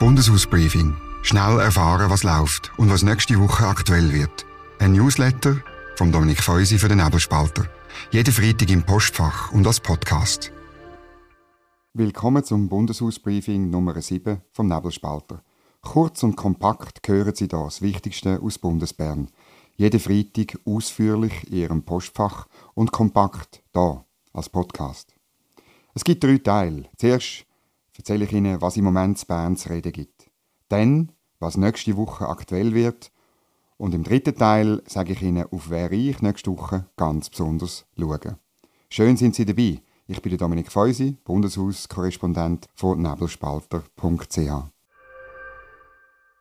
Bundeshausbriefing. Schnell erfahren, was läuft und was nächste Woche aktuell wird. Ein Newsletter von Dominik Feusi für den Nebelspalter. Jeden Freitag im Postfach und als Podcast. Willkommen zum Bundeshausbriefing Nummer 7 vom Nebelspalter. Kurz und kompakt hören Sie da das Wichtigste aus Bundesbern. Jeden Freitag ausführlich in Ihrem Postfach und kompakt da als Podcast. Es gibt drei Teile. Zuerst erzähle ich Ihnen, was im Moment zu Bern zu reden gibt. Dann, was nächste Woche aktuell wird. Und im dritten Teil sage ich Ihnen, auf wer ich nächste Woche ganz besonders schaue. Schön sind Sie dabei. Ich bin Dominik Feusi, Bundeshauskorrespondent von nebelspalter.ch.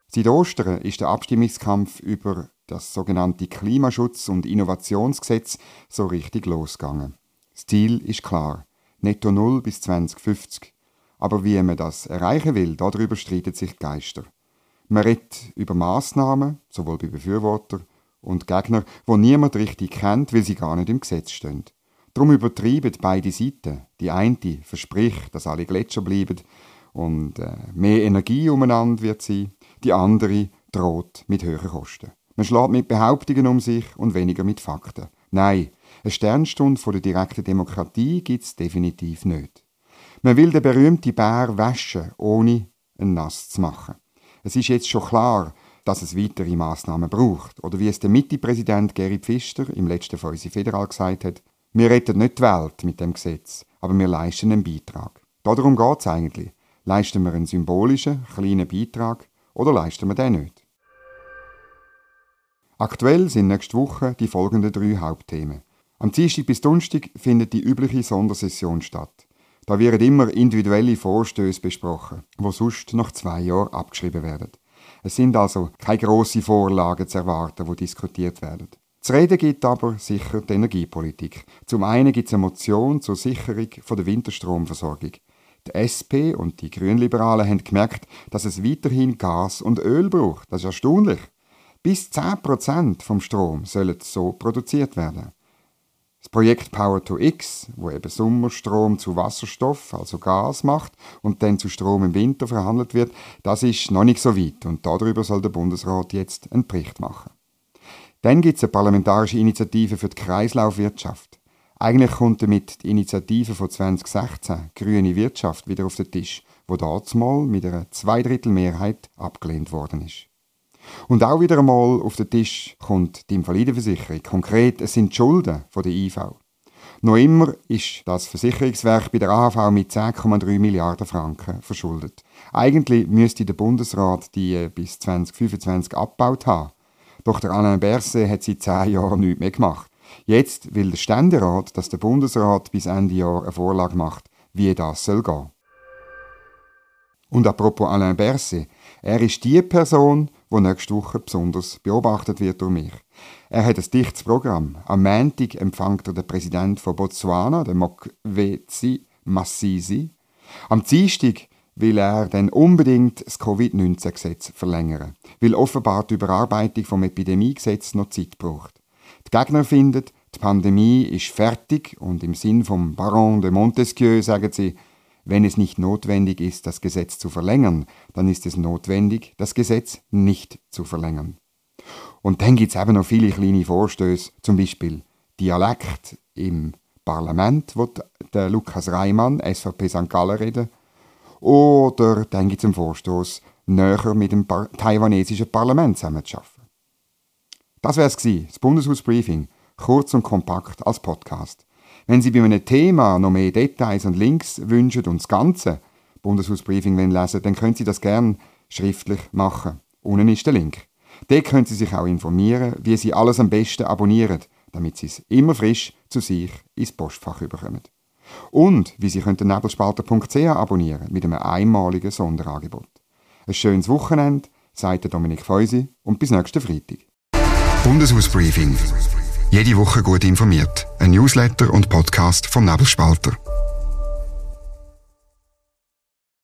Seit Ostern ist der Abstimmungskampf über das sogenannte Klimaschutz- und Innovationsgesetz so richtig losgegangen. Das Ziel ist klar. Netto Null bis 2050. Aber wie man das erreichen will, darüber streiten sich die Geister. Man redet über Massnahmen, sowohl bei Befürwortern und Gegnern, wo niemand richtig kennt, weil sie gar nicht im Gesetz stehen. Darum übertreiben beide Seiten. Die eine verspricht, dass alle Gletscher bleiben und äh, mehr Energie umeinander wird sein. Die andere droht mit höheren Kosten. Man schlägt mit Behauptungen um sich und weniger mit Fakten. Nein, eine Sternstunde der direkten Demokratie gibt es definitiv nicht. Man will den berühmten Bär waschen, ohne ein Nass zu machen. Es ist jetzt schon klar, dass es weitere Maßnahmen braucht. Oder wie es der Mitte-Präsident Gerrit Pfister im letzten Fäuse Federal gesagt hat, wir retten nicht die Welt mit dem Gesetz, aber wir leisten einen Beitrag. Darum geht es eigentlich. Leisten wir einen symbolischen, kleinen Beitrag oder leisten wir den nicht? Aktuell sind nächste Woche die folgenden drei Hauptthemen. Am Dienstag bis Donnerstag findet die übliche Sondersession statt. Da werden immer individuelle Vorstöße besprochen, wo sonst nach zwei Jahren abgeschrieben werden. Es sind also keine grossen Vorlagen zu erwarten, wo diskutiert werden. Zu reden gibt aber sicher die Energiepolitik. Zum einen gibt es eine Motion zur Sicherung der Winterstromversorgung. Die SP und die Grünliberalen haben gemerkt, dass es weiterhin Gas und Öl braucht. Das ist erstaunlich. Bis 10% vom Strom sollen so produziert werden. Das Projekt Power to X, wo eben Sommerstrom zu Wasserstoff, also Gas macht und dann zu Strom im Winter verhandelt wird, das ist noch nicht so weit und darüber soll der Bundesrat jetzt einen Bericht machen. Dann gibt es eine parlamentarische Initiative für die Kreislaufwirtschaft. Eigentlich kommt damit die Initiative von 2016, Grüne Wirtschaft, wieder auf den Tisch, wo dort mal mit einer Zweidrittelmehrheit abgelehnt worden ist. Und auch wieder einmal auf den Tisch kommt die Invalidenversicherung. Konkret, es sind die Schulden von der IV. Noch immer ist das Versicherungswerk bei der AHV mit 10,3 Milliarden Franken verschuldet. Eigentlich müsste der Bundesrat die äh, bis 2025 abgebaut haben. Doch der Alain Berset hat seit 10 Jahren nichts mehr gemacht. Jetzt will der Ständerat, dass der Bundesrat bis Ende Jahr eine Vorlage macht, wie das soll gehen. Und apropos Alain Berset, er ist die Person, die nächste Woche besonders beobachtet wird durch mich. Er hat ein dichtes Programm. Am Montag empfängt er den Präsident von Botswana, den Mokwetsi Massisi. Am Dienstag will er dann unbedingt das Covid-19-Gesetz verlängern, weil offenbar die Überarbeitung vom Epidemiegesetz noch Zeit braucht. Die Gegner finden, die Pandemie ist fertig und im Sinn vom Baron de Montesquieu sagen sie, wenn es nicht notwendig ist, das Gesetz zu verlängern, dann ist es notwendig, das Gesetz nicht zu verlängern. Und dann gibt es eben noch viele kleine Vorstöße, zum Beispiel Dialekt im Parlament, wo der Lukas Reimann, SVP St. Gallen, reden. Oder dann gibt es einen Vorstoß, näher mit dem Par taiwanesischen Parlament zusammenzuarbeiten. Das wäre es das Bundeshausbriefing, kurz und kompakt als Podcast. Wenn Sie bei einem Thema noch mehr Details und Links wünschen und das ganze Bundeshausbriefing lesen dann können Sie das gerne schriftlich machen. Unten ist der Link. Dort können Sie sich auch informieren, wie Sie alles am besten abonnieren, damit Sie es immer frisch zu sich ins Postfach überkommen. Und wie Sie den Nebelspalter.ch abonnieren mit einem einmaligen Sonderangebot. Ein schönes Wochenende, sagt Dominik Feusi und bis nächsten Freitag. Bundeshausbriefing. Jede Woche gut informiert. Ein Newsletter und Podcast vom Nebelspalter.